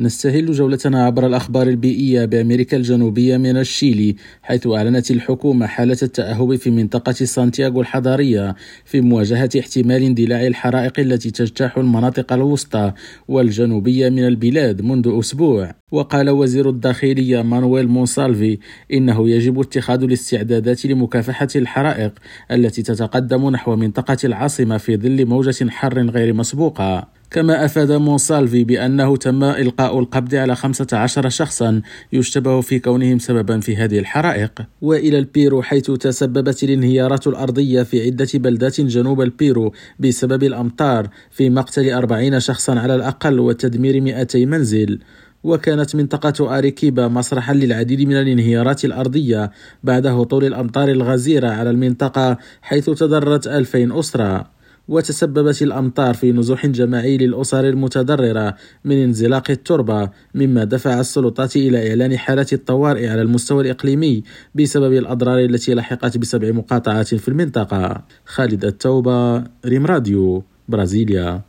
نستهل جولتنا عبر الأخبار البيئية بأمريكا الجنوبية من الشيلي حيث أعلنت الحكومة حالة التأهب في منطقة سانتياغو الحضارية في مواجهة احتمال اندلاع الحرائق التي تجتاح المناطق الوسطى والجنوبية من البلاد منذ أسبوع. وقال وزير الداخلية مانويل مونسالفي إنه يجب اتخاذ الاستعدادات لمكافحة الحرائق التي تتقدم نحو منطقة العاصمة في ظل موجة حر غير مسبوقة. كما أفاد مونسالفي بأنه تم إلقاء القبض على 15 شخصا يشتبه في كونهم سببا في هذه الحرائق. وإلى البيرو حيث تسببت الانهيارات الأرضية في عدة بلدات جنوب البيرو بسبب الأمطار في مقتل 40 شخصا على الأقل وتدمير 200 منزل. وكانت منطقة أريكيبا مسرحا للعديد من الانهيارات الأرضية بعد هطول الأمطار الغزيرة على المنطقة حيث تضررت 2000 أسرة. وتسببت الأمطار في نزوح جماعي للأسر المتضررة من انزلاق التربة مما دفع السلطات إلى إعلان حالة الطوارئ على المستوى الإقليمي بسبب الأضرار التي لحقت بسبع مقاطعات في المنطقة. خالد التوبة ريم راديو برازيليا.